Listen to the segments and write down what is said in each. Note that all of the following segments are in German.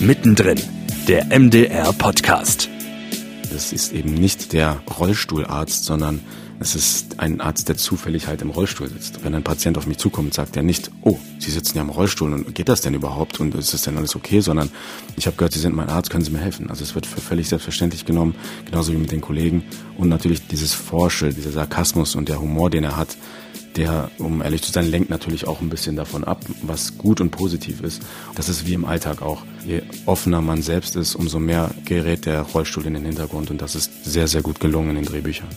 Mittendrin, der MDR Podcast. Das ist eben nicht der Rollstuhlarzt, sondern es ist ein Arzt, der zufällig halt im Rollstuhl sitzt. Wenn ein Patient auf mich zukommt, sagt er nicht, oh, Sie sitzen ja im Rollstuhl und geht das denn überhaupt und ist das denn alles okay, sondern ich habe gehört, Sie sind mein Arzt, können Sie mir helfen? Also es wird für völlig selbstverständlich genommen, genauso wie mit den Kollegen und natürlich dieses Forsche, dieser Sarkasmus und der Humor, den er hat, der, um ehrlich zu sein, lenkt natürlich auch ein bisschen davon ab, was gut und positiv ist. Das ist wie im Alltag auch. Je offener man selbst ist, umso mehr gerät der Rollstuhl in den Hintergrund und das ist sehr, sehr gut gelungen in den Drehbüchern.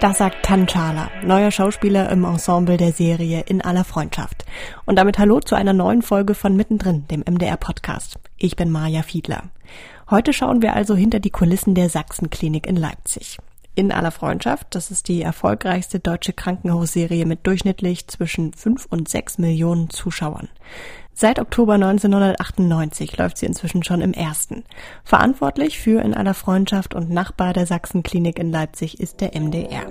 Das sagt Tan Chala, neuer Schauspieler im Ensemble der Serie In aller Freundschaft. Und damit hallo zu einer neuen Folge von Mittendrin, dem MDR Podcast. Ich bin Maja Fiedler. Heute schauen wir also hinter die Kulissen der Sachsenklinik in Leipzig in aller Freundschaft. Das ist die erfolgreichste deutsche Krankenhausserie mit durchschnittlich zwischen 5 und 6 Millionen Zuschauern. Seit Oktober 1998 läuft sie inzwischen schon im ersten. Verantwortlich für In aller Freundschaft und Nachbar der Sachsenklinik in Leipzig ist der MDR.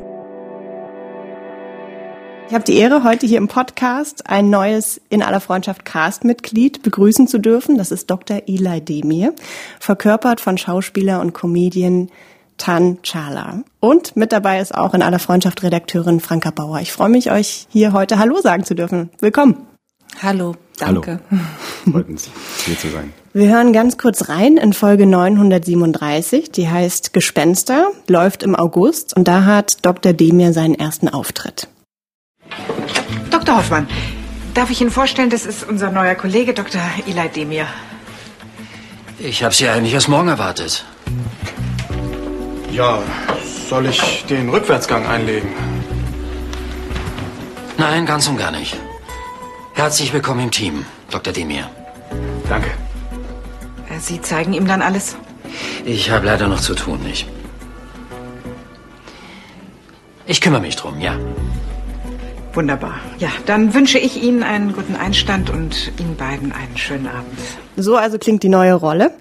Ich habe die Ehre, heute hier im Podcast ein neues In aller Freundschaft Cast-Mitglied begrüßen zu dürfen. Das ist Dr. Eli Demir, verkörpert von Schauspieler und Comedian Tan Chala. Und mit dabei ist auch in aller Freundschaft Redakteurin Franka Bauer. Ich freue mich, euch hier heute Hallo sagen zu dürfen. Willkommen. Hallo, danke. Hallo. Freut uns, hier zu sein. Wir hören ganz kurz rein in Folge 937, die heißt Gespenster, läuft im August und da hat Dr. Demir seinen ersten Auftritt. Dr. Hoffmann, darf ich Ihnen vorstellen, das ist unser neuer Kollege Dr. Eli Demir. Ich habe Sie eigentlich erst morgen erwartet. Ja, soll ich den Rückwärtsgang einlegen? Nein, ganz und gar nicht. Herzlich willkommen im Team, Dr. Demir. Danke. Äh, Sie zeigen ihm dann alles? Ich habe leider noch zu tun, nicht? Ich kümmere mich drum, ja. Wunderbar. Ja, dann wünsche ich Ihnen einen guten Einstand und Ihnen beiden einen schönen Abend. So also klingt die neue Rolle.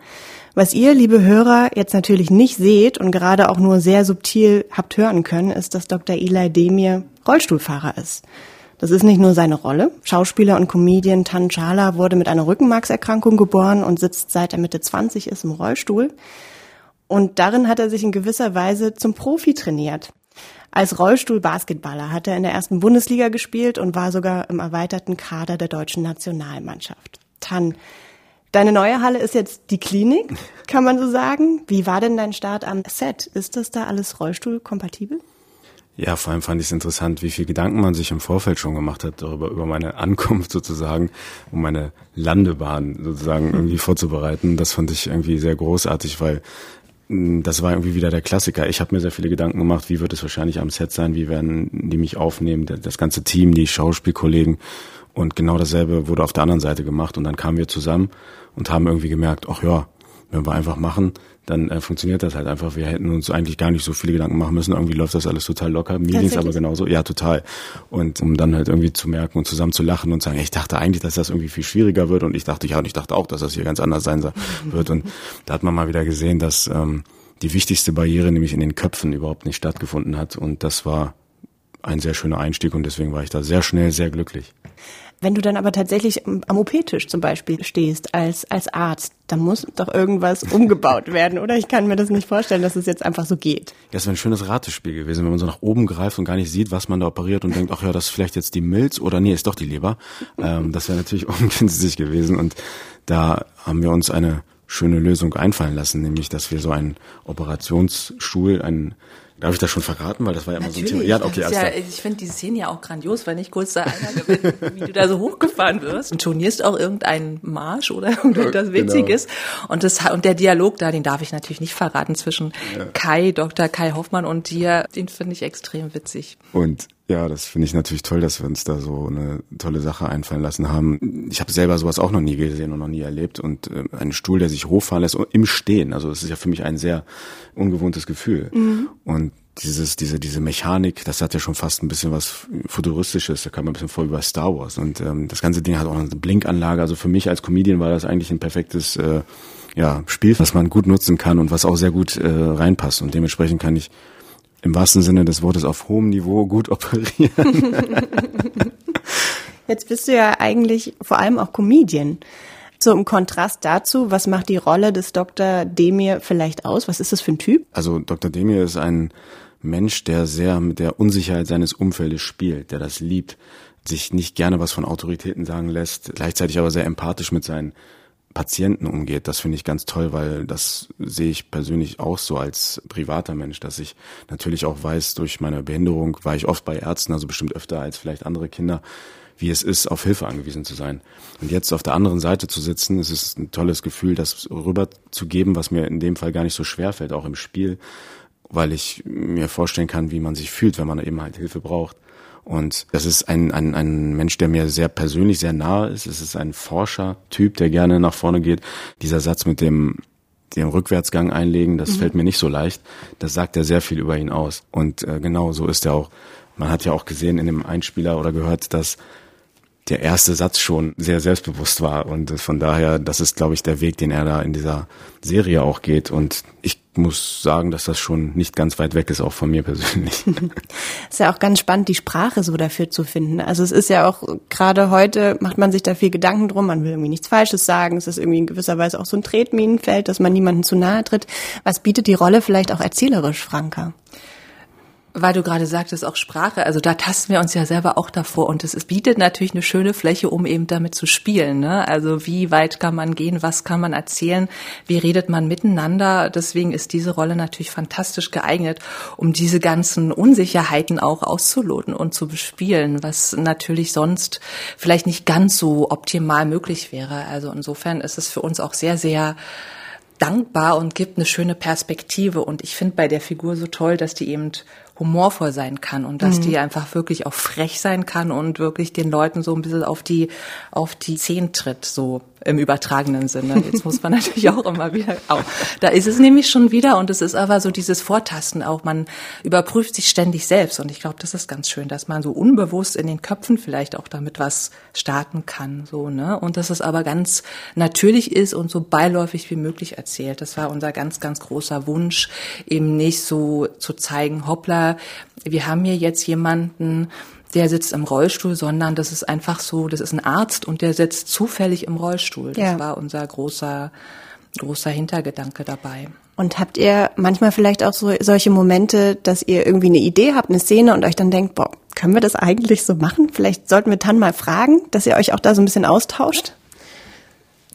Was ihr, liebe Hörer, jetzt natürlich nicht seht und gerade auch nur sehr subtil habt hören können, ist, dass Dr. Eli Demir Rollstuhlfahrer ist. Das ist nicht nur seine Rolle. Schauspieler und Comedian Tan Chala wurde mit einer Rückenmarkserkrankung geboren und sitzt seit er Mitte 20 ist im Rollstuhl. Und darin hat er sich in gewisser Weise zum Profi trainiert. Als Rollstuhl-Basketballer hat er in der ersten Bundesliga gespielt und war sogar im erweiterten Kader der deutschen Nationalmannschaft. Tan, Deine neue Halle ist jetzt die Klinik, kann man so sagen. Wie war denn dein Start am Set? Ist das da alles Rollstuhlkompatibel? Ja, vor allem fand ich es interessant, wie viel Gedanken man sich im Vorfeld schon gemacht hat darüber, über meine Ankunft sozusagen, um meine Landebahn sozusagen irgendwie vorzubereiten. Das fand ich irgendwie sehr großartig, weil hm, das war irgendwie wieder der Klassiker. Ich habe mir sehr viele Gedanken gemacht, wie wird es wahrscheinlich am Set sein, wie werden die mich aufnehmen, das ganze Team, die Schauspielkollegen. Und genau dasselbe wurde auf der anderen Seite gemacht. Und dann kamen wir zusammen und haben irgendwie gemerkt, ach ja, wenn wir einfach machen, dann äh, funktioniert das halt einfach. Wir hätten uns eigentlich gar nicht so viele Gedanken machen müssen. Irgendwie läuft das alles total locker. Mir ging's aber genauso. Ja, total. Und um dann halt irgendwie zu merken und zusammen zu lachen und sagen, ich dachte eigentlich, dass das irgendwie viel schwieriger wird. Und ich dachte, ja, und ich dachte auch, dass das hier ganz anders sein wird. Und da hat man mal wieder gesehen, dass ähm, die wichtigste Barriere nämlich in den Köpfen überhaupt nicht stattgefunden hat. Und das war ein sehr schöner Einstieg und deswegen war ich da sehr schnell sehr glücklich. Wenn du dann aber tatsächlich am OP-Tisch zum Beispiel stehst als, als Arzt, dann muss doch irgendwas umgebaut werden, oder? Ich kann mir das nicht vorstellen, dass es jetzt einfach so geht. Ja, es wäre ein schönes Ratespiel gewesen, wenn man so nach oben greift und gar nicht sieht, was man da operiert und denkt, ach ja, das ist vielleicht jetzt die Milz oder nee, ist doch die Leber. Ähm, das wäre natürlich ungünstig gewesen und da haben wir uns eine schöne Lösung einfallen lassen, nämlich, dass wir so einen Operationsstuhl, einen Darf ich das schon verraten? Weil das war ja immer Natürlich, so ein Thema. Ja, okay, alles ja, Ich finde die Szene ja auch grandios, weil nicht kurz da einer gewinnt, wie du da so hochgefahren wirst und turnierst auch irgendeinen Marsch oder irgendwas genau. Witziges. Genau. Und, das, und der Dialog da, den darf ich natürlich nicht verraten zwischen ja. Kai, Dr. Kai Hoffmann und dir, den finde ich extrem witzig. Und ja, das finde ich natürlich toll, dass wir uns da so eine tolle Sache einfallen lassen haben. Ich habe selber sowas auch noch nie gesehen und noch nie erlebt. Und äh, ein Stuhl, der sich hochfahren lässt im Stehen. Also das ist ja für mich ein sehr ungewohntes Gefühl. Mhm. Und dieses, diese, diese Mechanik, das hat ja schon fast ein bisschen was Futuristisches, da kam man ein bisschen vor über Star Wars. Und ähm, das ganze Ding hat auch eine Blinkanlage. Also für mich als Comedian war das eigentlich ein perfektes äh, ja, Spiel, was man gut nutzen kann und was auch sehr gut äh, reinpasst. Und dementsprechend kann ich im wahrsten Sinne des Wortes auf hohem Niveau gut operieren. Jetzt bist du ja eigentlich vor allem auch Comedian. So im Kontrast dazu, was macht die Rolle des Dr. Demir vielleicht aus? Was ist das für ein Typ? Also Dr. Demir ist ein Mensch, der sehr mit der Unsicherheit seines Umfeldes spielt, der das liebt, sich nicht gerne was von Autoritäten sagen lässt, gleichzeitig aber sehr empathisch mit seinen Patienten umgeht. Das finde ich ganz toll, weil das sehe ich persönlich auch so als privater Mensch, dass ich natürlich auch weiß, durch meine Behinderung war ich oft bei Ärzten, also bestimmt öfter als vielleicht andere Kinder, wie es ist, auf Hilfe angewiesen zu sein. Und jetzt auf der anderen Seite zu sitzen, es ist ein tolles Gefühl, das rüberzugeben, was mir in dem Fall gar nicht so schwer fällt, auch im Spiel, weil ich mir vorstellen kann, wie man sich fühlt, wenn man eben halt Hilfe braucht. Und das ist ein, ein, ein Mensch, der mir sehr persönlich sehr nahe ist. Es ist ein Forscher-Typ, der gerne nach vorne geht. Dieser Satz mit dem den Rückwärtsgang einlegen, das mhm. fällt mir nicht so leicht. Das sagt ja sehr viel über ihn aus. Und äh, genau so ist er auch. Man hat ja auch gesehen in dem Einspieler oder gehört, dass der erste Satz schon sehr selbstbewusst war. Und von daher, das ist, glaube ich, der Weg, den er da in dieser Serie auch geht. Und ich muss sagen, dass das schon nicht ganz weit weg ist, auch von mir persönlich. ist ja auch ganz spannend, die Sprache so dafür zu finden. Also es ist ja auch, gerade heute macht man sich da viel Gedanken drum, man will irgendwie nichts Falsches sagen. Es ist irgendwie in gewisser Weise auch so ein Tretminenfeld, dass man niemandem zu nahe tritt. Was bietet die Rolle vielleicht auch erzählerisch, Franka? Weil du gerade sagtest, auch Sprache, also da tasten wir uns ja selber auch davor und es, bietet natürlich eine schöne Fläche, um eben damit zu spielen. Ne? Also wie weit kann man gehen, was kann man erzählen, wie redet man miteinander. Deswegen ist diese Rolle natürlich fantastisch geeignet, um diese ganzen Unsicherheiten auch auszuloten und zu bespielen, was natürlich sonst vielleicht nicht ganz so optimal möglich wäre. Also insofern ist es für uns auch sehr, sehr dankbar und gibt eine schöne Perspektive. Und ich finde bei der Figur so toll, dass die eben humorvoll sein kann und dass mhm. die einfach wirklich auch frech sein kann und wirklich den Leuten so ein bisschen auf die, auf die Zehen tritt, so im übertragenen Sinne. Jetzt muss man natürlich auch immer wieder, auch, da ist es nämlich schon wieder und es ist aber so dieses Vortasten auch, man überprüft sich ständig selbst und ich glaube, das ist ganz schön, dass man so unbewusst in den Köpfen vielleicht auch damit was starten kann, so, ne, und dass es aber ganz natürlich ist und so beiläufig wie möglich erzählt. Das war unser ganz, ganz großer Wunsch, eben nicht so zu zeigen, hoppla, wir haben hier jetzt jemanden, der sitzt im Rollstuhl, sondern das ist einfach so, das ist ein Arzt und der sitzt zufällig im Rollstuhl. Das ja. war unser großer, großer Hintergedanke dabei. Und habt ihr manchmal vielleicht auch so solche Momente, dass ihr irgendwie eine Idee habt, eine Szene und euch dann denkt, boah, können wir das eigentlich so machen? Vielleicht sollten wir Tan mal fragen, dass ihr euch auch da so ein bisschen austauscht?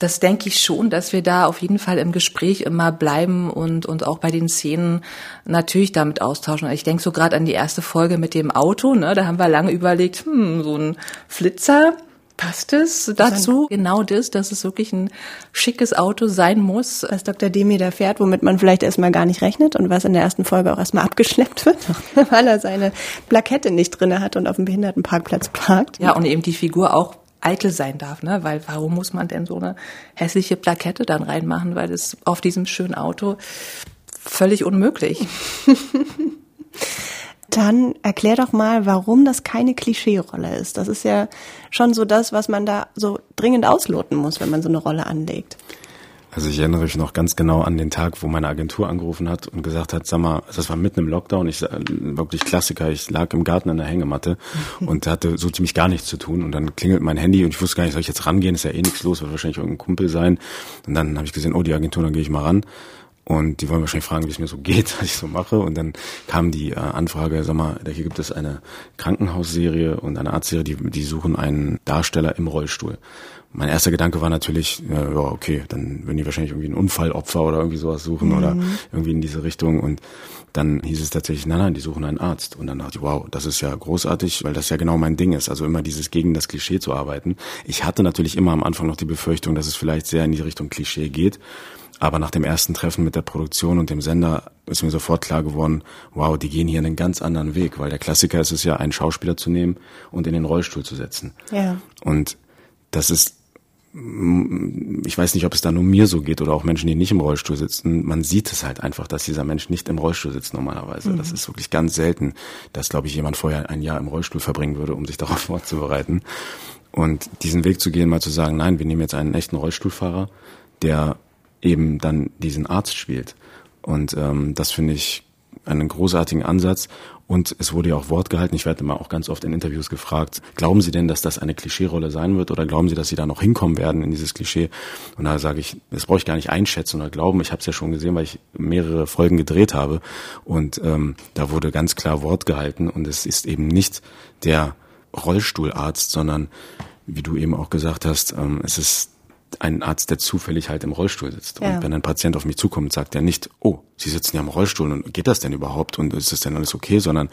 Das denke ich schon, dass wir da auf jeden Fall im Gespräch immer bleiben und, und auch bei den Szenen natürlich damit austauschen. Ich denke so gerade an die erste Folge mit dem Auto, ne? da haben wir lange überlegt, hm, so ein Flitzer, passt es dazu? Genau das, dass es wirklich ein schickes Auto sein muss. Was Dr. Demi da fährt, womit man vielleicht erstmal gar nicht rechnet und was in der ersten Folge auch erstmal abgeschleppt wird, weil er seine Plakette nicht drinne hat und auf dem Behindertenparkplatz parkt. Ja, und eben die Figur auch eitel sein darf, ne? Weil warum muss man denn so eine hässliche Plakette dann reinmachen? Weil das auf diesem schönen Auto völlig unmöglich. Dann erklär doch mal, warum das keine Klischee-Rolle ist. Das ist ja schon so das, was man da so dringend ausloten muss, wenn man so eine Rolle anlegt. Also ich erinnere mich noch ganz genau an den Tag, wo meine Agentur angerufen hat und gesagt hat, sag mal, das war mitten im Lockdown, ich wirklich Klassiker, ich lag im Garten an der Hängematte und hatte so ziemlich gar nichts zu tun und dann klingelt mein Handy und ich wusste gar nicht, soll ich jetzt rangehen, ist ja eh nichts los, wird wahrscheinlich irgendein Kumpel sein. Und dann habe ich gesehen, oh, die Agentur, dann gehe ich mal ran und die wollen wahrscheinlich fragen, wie es mir so geht, was ich so mache. Und dann kam die äh, Anfrage, sag mal, hier gibt es eine Krankenhausserie und eine Arztserie, die, die suchen einen Darsteller im Rollstuhl mein erster Gedanke war natürlich, ja, okay, dann würden die wahrscheinlich irgendwie ein Unfallopfer oder irgendwie sowas suchen mhm. oder irgendwie in diese Richtung. Und dann hieß es tatsächlich, nein, nein, die suchen einen Arzt. Und dann dachte ich, wow, das ist ja großartig, weil das ja genau mein Ding ist. Also immer dieses gegen das Klischee zu arbeiten. Ich hatte natürlich immer am Anfang noch die Befürchtung, dass es vielleicht sehr in die Richtung Klischee geht. Aber nach dem ersten Treffen mit der Produktion und dem Sender ist mir sofort klar geworden, wow, die gehen hier einen ganz anderen Weg, weil der Klassiker ist es ja, einen Schauspieler zu nehmen und in den Rollstuhl zu setzen. Ja. Und das ist ich weiß nicht, ob es da nur mir so geht oder auch Menschen, die nicht im Rollstuhl sitzen. Man sieht es halt einfach, dass dieser Mensch nicht im Rollstuhl sitzt normalerweise. Mhm. Das ist wirklich ganz selten, dass, glaube ich, jemand vorher ein Jahr im Rollstuhl verbringen würde, um sich darauf vorzubereiten. Und diesen Weg zu gehen, mal zu sagen, nein, wir nehmen jetzt einen echten Rollstuhlfahrer, der eben dann diesen Arzt spielt. Und ähm, das finde ich einen großartigen Ansatz und es wurde ja auch Wort gehalten. Ich werde mal auch ganz oft in Interviews gefragt, glauben Sie denn, dass das eine Klischeerolle sein wird oder glauben Sie, dass Sie da noch hinkommen werden in dieses Klischee? Und da sage ich, das brauche ich gar nicht einschätzen oder glauben. Ich habe es ja schon gesehen, weil ich mehrere Folgen gedreht habe und ähm, da wurde ganz klar Wort gehalten und es ist eben nicht der Rollstuhlarzt, sondern wie du eben auch gesagt hast, ähm, es ist ein Arzt, der zufällig halt im Rollstuhl sitzt. Ja. Und wenn ein Patient auf mich zukommt, sagt er nicht, oh, Sie sitzen ja im Rollstuhl und geht das denn überhaupt und ist das denn alles okay, sondern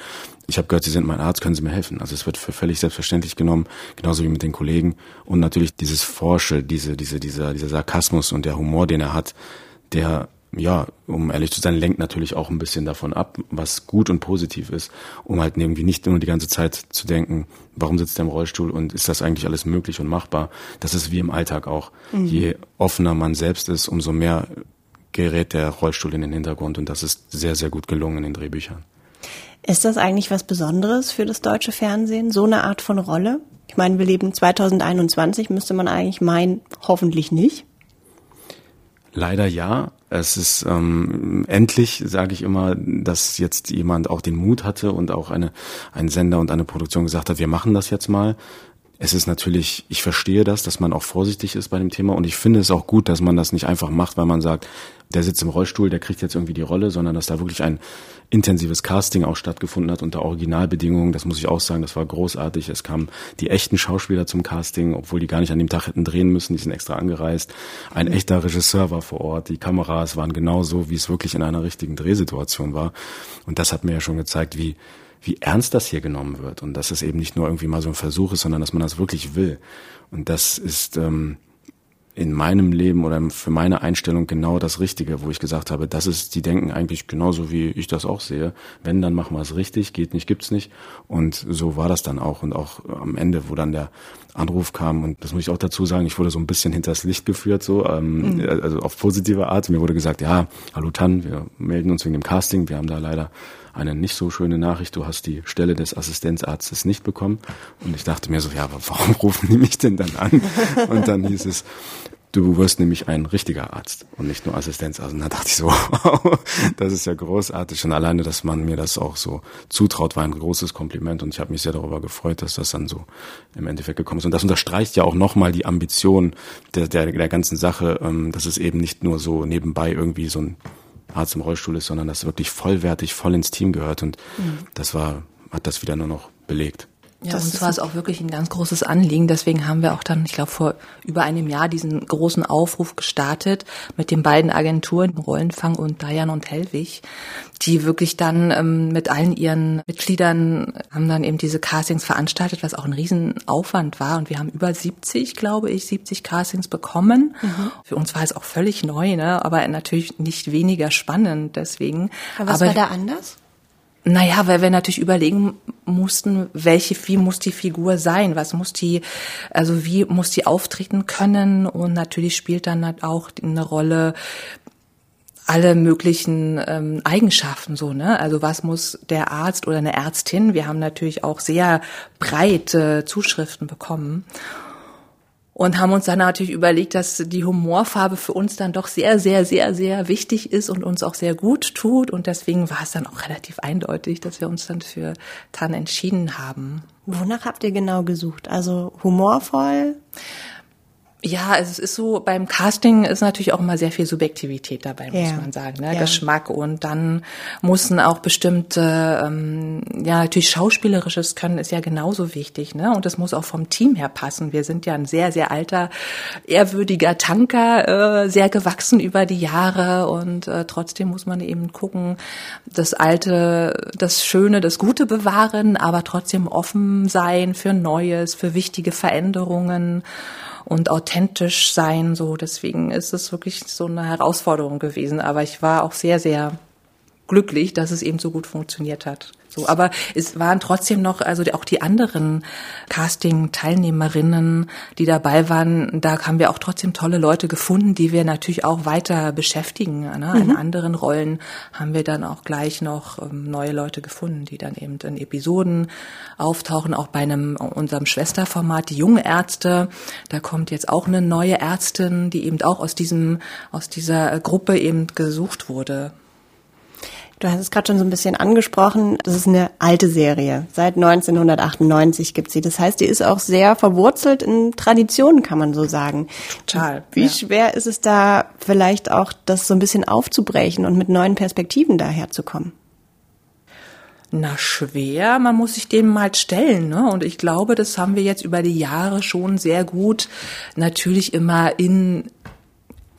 ich habe gehört, Sie sind mein Arzt, können Sie mir helfen. Also es wird für völlig selbstverständlich genommen, genauso wie mit den Kollegen. Und natürlich dieses Forsche, diese, diese, dieser, dieser Sarkasmus und der Humor, den er hat, der ja, um ehrlich zu sein, lenkt natürlich auch ein bisschen davon ab, was gut und positiv ist, um halt irgendwie nicht nur die ganze Zeit zu denken, warum sitzt er im Rollstuhl und ist das eigentlich alles möglich und machbar. Das ist wie im Alltag auch. Mhm. Je offener man selbst ist, umso mehr gerät der Rollstuhl in den Hintergrund und das ist sehr, sehr gut gelungen in den Drehbüchern. Ist das eigentlich was Besonderes für das deutsche Fernsehen, so eine Art von Rolle? Ich meine, wir leben 2021, müsste man eigentlich meinen, hoffentlich nicht. Leider ja. Es ist ähm, endlich, sage ich immer, dass jetzt jemand auch den Mut hatte und auch eine ein Sender und eine Produktion gesagt hat, wir machen das jetzt mal. Es ist natürlich, ich verstehe das, dass man auch vorsichtig ist bei dem Thema und ich finde es auch gut, dass man das nicht einfach macht, weil man sagt, der sitzt im Rollstuhl, der kriegt jetzt irgendwie die Rolle, sondern dass da wirklich ein intensives Casting auch stattgefunden hat unter Originalbedingungen. Das muss ich auch sagen, das war großartig. Es kamen die echten Schauspieler zum Casting, obwohl die gar nicht an dem Tag hätten drehen müssen, die sind extra angereist. Ein echter Regisseur war vor Ort, die Kameras waren genauso, wie es wirklich in einer richtigen Drehsituation war. Und das hat mir ja schon gezeigt, wie wie ernst das hier genommen wird und dass es eben nicht nur irgendwie mal so ein Versuch ist, sondern dass man das wirklich will. Und das ist ähm, in meinem Leben oder für meine Einstellung genau das Richtige, wo ich gesagt habe, das ist, die denken eigentlich genauso, wie ich das auch sehe. Wenn, dann machen wir es richtig, geht nicht, gibt's nicht. Und so war das dann auch. Und auch am Ende, wo dann der Anruf kam, und das muss ich auch dazu sagen, ich wurde so ein bisschen hinters Licht geführt, so, ähm, mhm. also auf positive Art. Mir wurde gesagt, ja, hallo Tan, wir melden uns wegen dem Casting, wir haben da leider eine nicht so schöne Nachricht, du hast die Stelle des Assistenzarztes nicht bekommen. Und ich dachte mir so, ja, aber warum rufen die mich denn dann an? Und dann hieß es, du wirst nämlich ein richtiger Arzt und nicht nur Assistenzarzt. Und da dachte ich so, wow, das ist ja großartig. Und alleine, dass man mir das auch so zutraut, war ein großes Kompliment. Und ich habe mich sehr darüber gefreut, dass das dann so im Endeffekt gekommen ist. Und das unterstreicht ja auch nochmal die Ambition der, der, der ganzen Sache, ähm, dass es eben nicht nur so nebenbei irgendwie so ein Arzt im Rollstuhl ist, sondern dass wirklich vollwertig, voll ins Team gehört. Und mhm. das war, hat das wieder nur noch belegt. Ja, das uns war es auch wirklich ein ganz großes Anliegen. Deswegen haben wir auch dann, ich glaube, vor über einem Jahr diesen großen Aufruf gestartet mit den beiden Agenturen, Rollenfang und Dayan und Hellwig, die wirklich dann ähm, mit allen ihren Mitgliedern haben dann eben diese Castings veranstaltet, was auch ein Riesenaufwand war. Und wir haben über 70, glaube ich, 70 Castings bekommen. Mhm. Für uns war es auch völlig neu, ne? aber natürlich nicht weniger spannend deswegen. Aber was aber, war da anders? Naja, weil wir natürlich überlegen mussten, welche, wie muss die Figur sein, was muss die, also wie muss die auftreten können und natürlich spielt dann halt auch eine Rolle alle möglichen ähm, Eigenschaften so, ne? Also was muss der Arzt oder eine Ärztin? Wir haben natürlich auch sehr breite Zuschriften bekommen und haben uns dann natürlich überlegt, dass die Humorfarbe für uns dann doch sehr, sehr, sehr, sehr wichtig ist und uns auch sehr gut tut. Und deswegen war es dann auch relativ eindeutig, dass wir uns dann für Tan entschieden haben. Wonach habt ihr genau gesucht? Also humorvoll? Ja, also es ist so, beim Casting ist natürlich auch immer sehr viel Subjektivität dabei, muss ja. man sagen, ne? Ja. Geschmack. Und dann mussten auch bestimmte, ähm, ja, natürlich schauspielerisches Können ist ja genauso wichtig, ne? Und es muss auch vom Team her passen. Wir sind ja ein sehr, sehr alter, ehrwürdiger Tanker, äh, sehr gewachsen über die Jahre und äh, trotzdem muss man eben gucken, das Alte, das Schöne, das Gute bewahren, aber trotzdem offen sein für Neues, für wichtige Veränderungen und authentisch sein. So, deswegen ist es wirklich so eine Herausforderung gewesen. Aber ich war auch sehr, sehr glücklich, dass es eben so gut funktioniert hat. So, aber es waren trotzdem noch, also auch die anderen Casting-Teilnehmerinnen, die dabei waren, da haben wir auch trotzdem tolle Leute gefunden, die wir natürlich auch weiter beschäftigen. Ne? Mhm. In anderen Rollen haben wir dann auch gleich noch ähm, neue Leute gefunden, die dann eben in Episoden auftauchen, auch bei einem unserem Schwesterformat, die junge Ärzte. Da kommt jetzt auch eine neue Ärztin, die eben auch aus diesem, aus dieser Gruppe eben gesucht wurde. Du hast es gerade schon so ein bisschen angesprochen. Das ist eine alte Serie. Seit 1998 gibt sie. Das heißt, die ist auch sehr verwurzelt in Traditionen, kann man so sagen. Total. Wie ja. schwer ist es da vielleicht auch, das so ein bisschen aufzubrechen und mit neuen Perspektiven daherzukommen? Na schwer, man muss sich dem mal stellen. Ne? Und ich glaube, das haben wir jetzt über die Jahre schon sehr gut natürlich immer in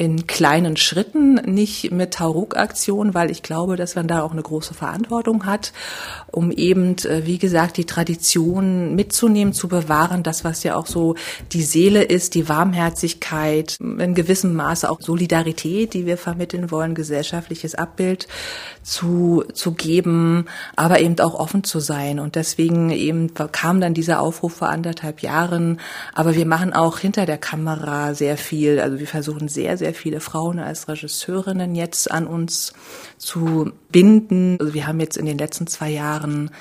in kleinen Schritten, nicht mit Tauruk-Aktion, weil ich glaube, dass man da auch eine große Verantwortung hat, um eben, äh, wie gesagt, die Tradition mitzunehmen, zu bewahren, das, was ja auch so die Seele ist, die Warmherzigkeit, in gewissem Maße auch Solidarität, die wir vermitteln wollen, gesellschaftliches Abbild zu, zu geben, aber eben auch offen zu sein. Und deswegen eben kam dann dieser Aufruf vor anderthalb Jahren. Aber wir machen auch hinter der Kamera sehr viel. Also wir versuchen sehr, sehr viele Frauen als Regisseurinnen jetzt an uns zu binden. Also wir haben jetzt in den letzten zwei Jahren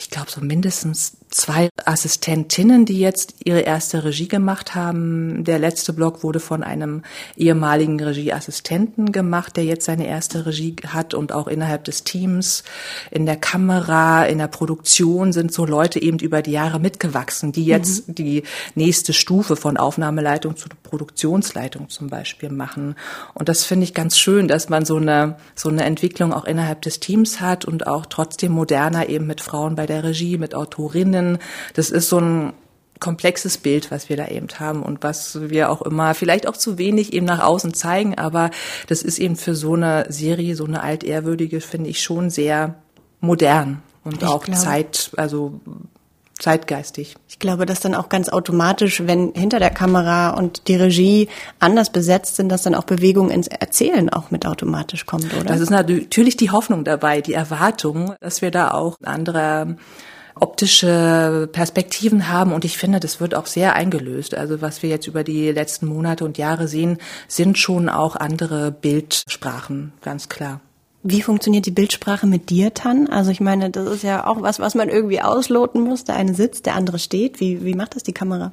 ich glaube, so mindestens zwei Assistentinnen, die jetzt ihre erste Regie gemacht haben. Der letzte Blog wurde von einem ehemaligen Regieassistenten gemacht, der jetzt seine erste Regie hat und auch innerhalb des Teams, in der Kamera, in der Produktion sind so Leute eben über die Jahre mitgewachsen, die jetzt mhm. die nächste Stufe von Aufnahmeleitung zu Produktionsleitung zum Beispiel machen. Und das finde ich ganz schön, dass man so eine, so eine Entwicklung auch innerhalb des Teams hat und auch trotzdem moderner eben mit Frauen bei der Regie, mit Autorinnen. Das ist so ein komplexes Bild, was wir da eben haben und was wir auch immer vielleicht auch zu wenig eben nach außen zeigen, aber das ist eben für so eine Serie, so eine altehrwürdige, finde ich schon sehr modern und ich auch glaube. Zeit, also zeitgeistig. Ich glaube, dass dann auch ganz automatisch, wenn hinter der Kamera und die Regie anders besetzt sind, dass dann auch Bewegung ins Erzählen auch mit automatisch kommt, oder? Das ist natürlich die Hoffnung dabei, die Erwartung, dass wir da auch andere optische Perspektiven haben und ich finde, das wird auch sehr eingelöst. Also was wir jetzt über die letzten Monate und Jahre sehen, sind schon auch andere Bildsprachen, ganz klar. Wie funktioniert die Bildsprache mit dir, Tan? Also ich meine, das ist ja auch was, was man irgendwie ausloten muss. Der eine sitzt, der andere steht. Wie, wie macht das die Kamera?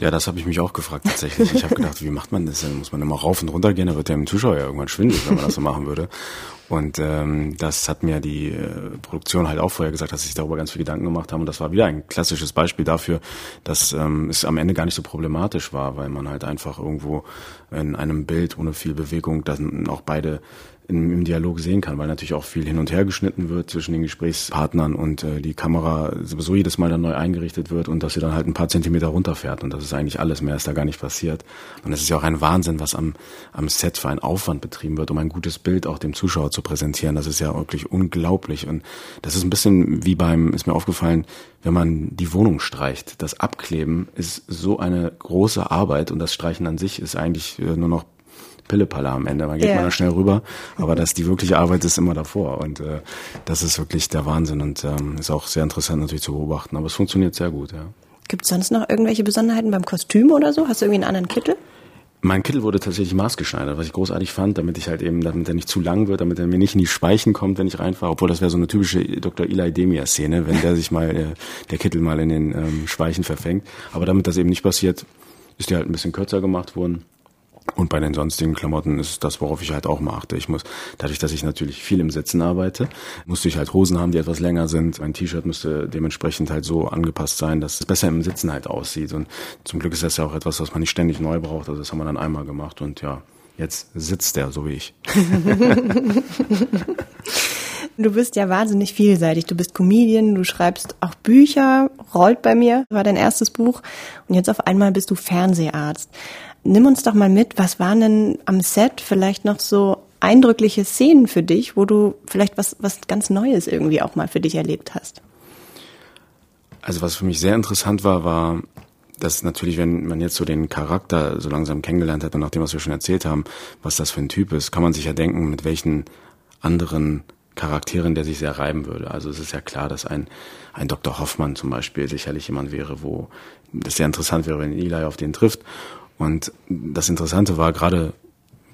Ja, das habe ich mich auch gefragt tatsächlich. Ich habe gedacht, wie macht man das? Dann muss man immer rauf und runter gehen, da wird ja im Zuschauer ja irgendwann schwindelig, wenn man das so machen würde. Und ähm, das hat mir die äh, Produktion halt auch vorher gesagt, dass sie sich darüber ganz viel Gedanken gemacht haben. Und das war wieder ein klassisches Beispiel dafür, dass ähm, es am Ende gar nicht so problematisch war, weil man halt einfach irgendwo in einem Bild ohne viel Bewegung dann auch beide im, im Dialog sehen kann, weil natürlich auch viel hin und her geschnitten wird zwischen den Gesprächspartnern und äh, die Kamera sowieso jedes Mal dann neu eingerichtet wird und dass sie dann halt ein paar Zentimeter runterfährt und das ist eigentlich alles, mehr ist da gar nicht passiert. Und es ist ja auch ein Wahnsinn, was am, am Set für ein Aufwand betrieben wird, um ein gutes Bild auch dem Zuschauer zu präsentieren. Das ist ja wirklich unglaublich und das ist ein bisschen wie beim, ist mir aufgefallen, wenn man die Wohnung streicht. Das Abkleben ist so eine große Arbeit und das Streichen an sich ist eigentlich äh, nur noch Pillepalle am Ende. Man geht yeah. mal schnell rüber, aber dass die wirkliche Arbeit ist immer davor und äh, das ist wirklich der Wahnsinn und ähm, ist auch sehr interessant natürlich zu beobachten. Aber es funktioniert sehr gut, ja. Gibt es sonst noch irgendwelche Besonderheiten beim Kostüm oder so? Hast du irgendwie einen anderen Kittel? Mein Kittel wurde tatsächlich maßgeschneidert, was ich großartig fand, damit ich halt eben, damit er nicht zu lang wird, damit er mir nicht in die Speichen kommt, wenn ich reinfahre. Obwohl das wäre so eine typische Dr. Eli Demia-Szene, wenn der sich mal, äh, der Kittel mal in den ähm, Speichen verfängt. Aber damit das eben nicht passiert, ist der halt ein bisschen kürzer gemacht worden. Und bei den sonstigen Klamotten ist das, worauf ich halt auch mal achte. Ich muss, dadurch, dass ich natürlich viel im Sitzen arbeite, musste ich halt Hosen haben, die etwas länger sind. Ein T-Shirt müsste dementsprechend halt so angepasst sein, dass es besser im Sitzen halt aussieht. Und zum Glück ist das ja auch etwas, was man nicht ständig neu braucht. Also das haben wir dann einmal gemacht und ja, jetzt sitzt der, so wie ich. Du bist ja wahnsinnig vielseitig. Du bist Comedian, du schreibst auch Bücher, Rollt bei mir war dein erstes Buch und jetzt auf einmal bist du Fernseharzt. Nimm uns doch mal mit, was waren denn am Set vielleicht noch so eindrückliche Szenen für dich, wo du vielleicht was, was ganz Neues irgendwie auch mal für dich erlebt hast? Also was für mich sehr interessant war, war, dass natürlich, wenn man jetzt so den Charakter so langsam kennengelernt hat und nach dem, was wir schon erzählt haben, was das für ein Typ ist, kann man sich ja denken, mit welchen anderen Charakteren der sich sehr reiben würde. Also es ist ja klar, dass ein, ein Dr. Hoffmann zum Beispiel sicherlich jemand wäre, wo das sehr interessant wäre, wenn Eli auf den trifft. Und das Interessante war gerade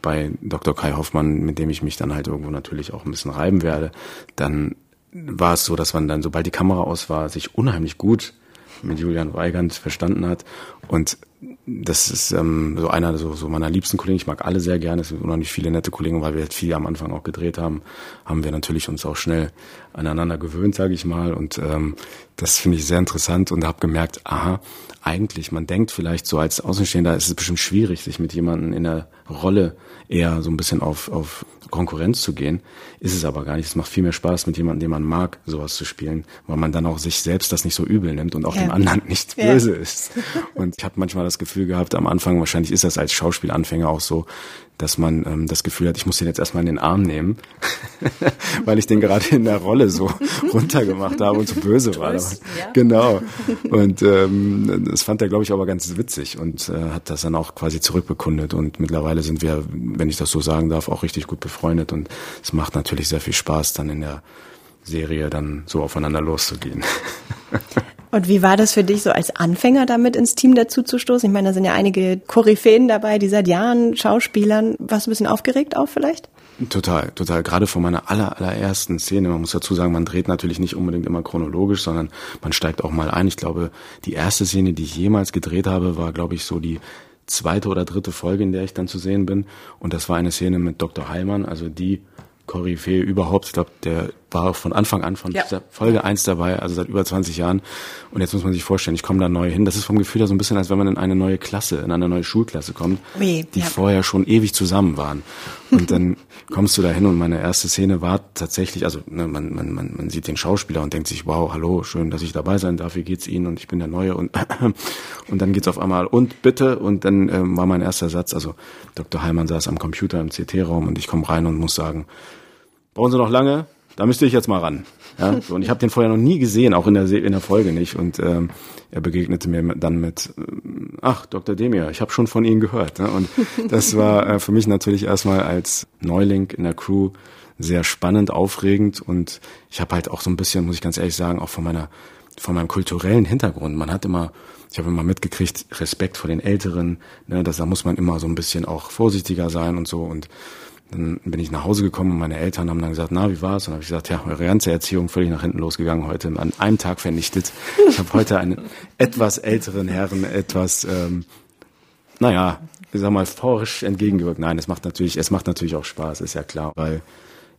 bei Dr. Kai Hoffmann, mit dem ich mich dann halt irgendwo natürlich auch ein bisschen reiben werde, dann war es so, dass man dann, sobald die Kamera aus war, sich unheimlich gut mit Julian Weigand verstanden hat und das ist ähm, so einer so, so meiner liebsten Kollegen. Ich mag alle sehr gerne. Es sind unheimlich viele nette Kollegen, weil wir jetzt viel am Anfang auch gedreht haben, haben wir natürlich uns auch schnell aneinander gewöhnt, sage ich mal. Und ähm, das finde ich sehr interessant und habe gemerkt, aha, eigentlich, man denkt vielleicht so als Außenstehender, ist es bestimmt schwierig, sich mit jemandem in der Rolle eher so ein bisschen auf, auf Konkurrenz zu gehen, ist es aber gar nicht. Es macht viel mehr Spaß, mit jemandem, den man mag, sowas zu spielen, weil man dann auch sich selbst das nicht so übel nimmt und auch ja. dem anderen nicht ja. böse ist. Und ich habe manchmal das Gefühl gehabt, am Anfang, wahrscheinlich ist das als Schauspielanfänger auch so, dass man ähm, das Gefühl hat, ich muss den jetzt erstmal in den Arm nehmen, weil ich den gerade in der Rolle so runtergemacht habe und so böse war. Twist, ja. Genau. Und ähm, das fand er, glaube ich, aber ganz witzig und äh, hat das dann auch quasi zurückbekundet. Und mittlerweile sind wir, wenn ich das so sagen darf, auch richtig gut befreundet. Und es macht natürlich sehr viel Spaß, dann in der Serie dann so aufeinander loszugehen. Und wie war das für dich so als Anfänger damit ins Team dazu zu stoßen? Ich meine, da sind ja einige Koryphäen dabei, die seit Jahren Schauspielern. Warst du ein bisschen aufgeregt auch vielleicht? Total, total. Gerade von meiner aller, allerersten Szene. Man muss dazu sagen, man dreht natürlich nicht unbedingt immer chronologisch, sondern man steigt auch mal ein. Ich glaube, die erste Szene, die ich jemals gedreht habe, war, glaube ich, so die zweite oder dritte Folge, in der ich dann zu sehen bin. Und das war eine Szene mit Dr. Heilmann, also die Koryphäe überhaupt. Ich glaube, der war von Anfang an von ja. Folge eins dabei, also seit über 20 Jahren. Und jetzt muss man sich vorstellen, ich komme da neu hin. Das ist vom Gefühl her so ein bisschen, als wenn man in eine neue Klasse, in eine neue Schulklasse kommt, Wie, die ja. vorher schon ewig zusammen waren. Und dann kommst du da hin und meine erste Szene war tatsächlich, also ne, man, man, man, man sieht den Schauspieler und denkt sich, wow, hallo, schön, dass ich dabei sein darf, wie geht's Ihnen? Und ich bin der Neue und und dann geht's auf einmal und bitte und dann ähm, war mein erster Satz, also Dr. Heimann saß am Computer im CT-Raum und ich komme rein und muss sagen, brauchen Sie noch lange? Da müsste ich jetzt mal ran. Ja, so, und ich habe den vorher noch nie gesehen, auch in der in der Folge nicht. Und ähm, er begegnete mir dann mit, äh, ach, Dr. Demir, ich habe schon von Ihnen gehört. Ne? Und das war äh, für mich natürlich erstmal als Neuling in der Crew sehr spannend, aufregend. Und ich habe halt auch so ein bisschen, muss ich ganz ehrlich sagen, auch von meiner von meinem kulturellen Hintergrund. Man hat immer, ich habe immer mitgekriegt, Respekt vor den Älteren. Ne, dass, da muss man immer so ein bisschen auch vorsichtiger sein und so. Und dann bin ich nach Hause gekommen und meine Eltern haben dann gesagt, na, wie war's? Und habe ich gesagt, ja, eure ganze Erziehung völlig nach hinten losgegangen heute, an einem Tag vernichtet. Ich habe heute einen etwas älteren Herren etwas, ähm, naja, ich sag mal, forsch entgegengewirkt. Nein, es macht natürlich, es macht natürlich auch Spaß, ist ja klar, weil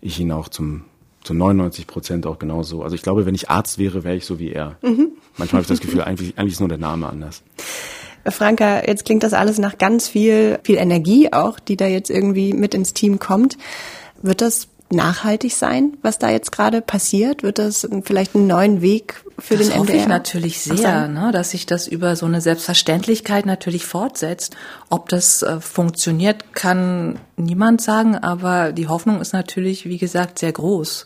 ich ihn auch zum zu 99 Prozent auch genauso. Also ich glaube, wenn ich Arzt wäre, wäre ich so wie er. Mhm. Manchmal habe ich das Gefühl, eigentlich, eigentlich ist nur der Name anders. Franka, jetzt klingt das alles nach ganz viel, viel Energie auch, die da jetzt irgendwie mit ins Team kommt. Wird das nachhaltig sein, was da jetzt gerade passiert? Wird das vielleicht einen neuen Weg für das den hoffe ich natürlich sehr, ne, dass sich das über so eine Selbstverständlichkeit natürlich fortsetzt. Ob das äh, funktioniert, kann niemand sagen, aber die Hoffnung ist natürlich, wie gesagt, sehr groß,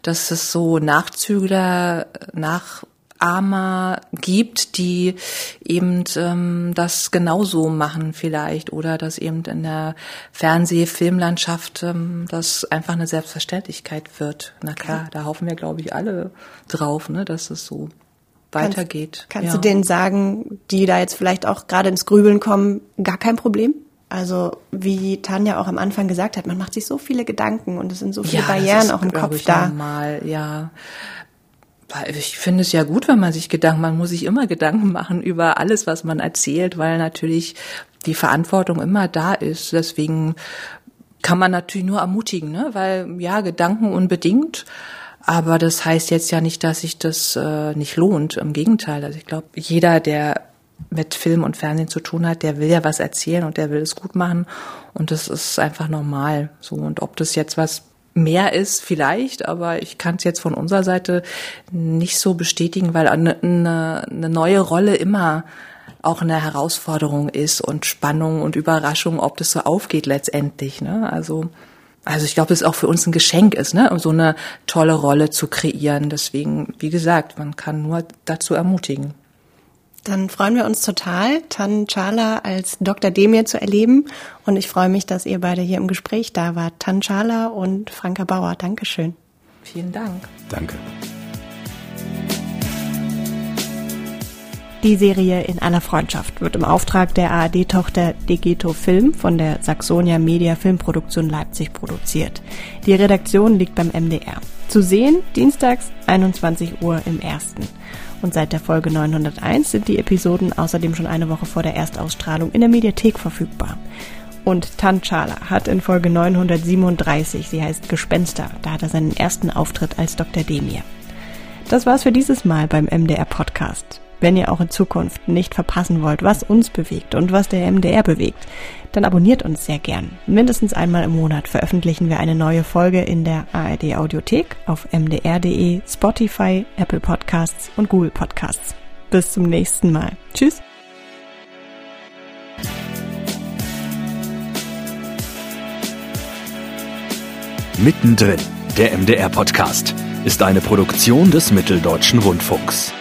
dass es so Nachzügler nach Armer gibt, die eben ähm, das genauso machen vielleicht oder dass eben in der Fernseh-Filmlandschaft ähm, das einfach eine Selbstverständlichkeit wird. Na klar, da hoffen wir, glaube ich, alle drauf, ne, dass es so weitergeht. Kannst, kannst ja. du denen sagen, die da jetzt vielleicht auch gerade ins Grübeln kommen, gar kein Problem? Also wie Tanja auch am Anfang gesagt hat, man macht sich so viele Gedanken und es sind so viele ja, Barrieren auch im Kopf da. Normal, ja ich finde es ja gut, wenn man sich Gedanken, man muss sich immer Gedanken machen über alles, was man erzählt, weil natürlich die Verantwortung immer da ist. Deswegen kann man natürlich nur ermutigen, ne? weil ja, Gedanken unbedingt. Aber das heißt jetzt ja nicht, dass sich das äh, nicht lohnt. Im Gegenteil. Also ich glaube, jeder, der mit Film und Fernsehen zu tun hat, der will ja was erzählen und der will es gut machen. Und das ist einfach normal. So. Und ob das jetzt was mehr ist vielleicht, aber ich kann es jetzt von unserer Seite nicht so bestätigen, weil eine, eine, neue Rolle immer auch eine Herausforderung ist und Spannung und Überraschung, ob das so aufgeht letztendlich. Ne? Also also ich glaube, es auch für uns ein Geschenk ist, ne, um so eine tolle Rolle zu kreieren. Deswegen, wie gesagt, man kann nur dazu ermutigen. Dann freuen wir uns total, Tan Chala als Dr. Demir zu erleben. Und ich freue mich, dass ihr beide hier im Gespräch da wart. Tan Chala und Franka Bauer. Dankeschön. Vielen Dank. Danke. Die Serie In aller Freundschaft wird im Auftrag der ARD-Tochter Degeto Film von der Saxonia Media Filmproduktion Leipzig produziert. Die Redaktion liegt beim MDR. Zu sehen dienstags 21 Uhr im ersten. Und seit der Folge 901 sind die Episoden außerdem schon eine Woche vor der Erstausstrahlung in der Mediathek verfügbar. Und Tanchala hat in Folge 937, sie heißt Gespenster, da hat er seinen ersten Auftritt als Dr. Demir. Das war's für dieses Mal beim MDR Podcast. Wenn ihr auch in Zukunft nicht verpassen wollt, was uns bewegt und was der MDR bewegt, dann abonniert uns sehr gern. Mindestens einmal im Monat veröffentlichen wir eine neue Folge in der ARD Audiothek auf mdr.de, Spotify, Apple Podcasts und Google Podcasts. Bis zum nächsten Mal. Tschüss. Mittendrin, der MDR Podcast, ist eine Produktion des Mitteldeutschen Rundfunks.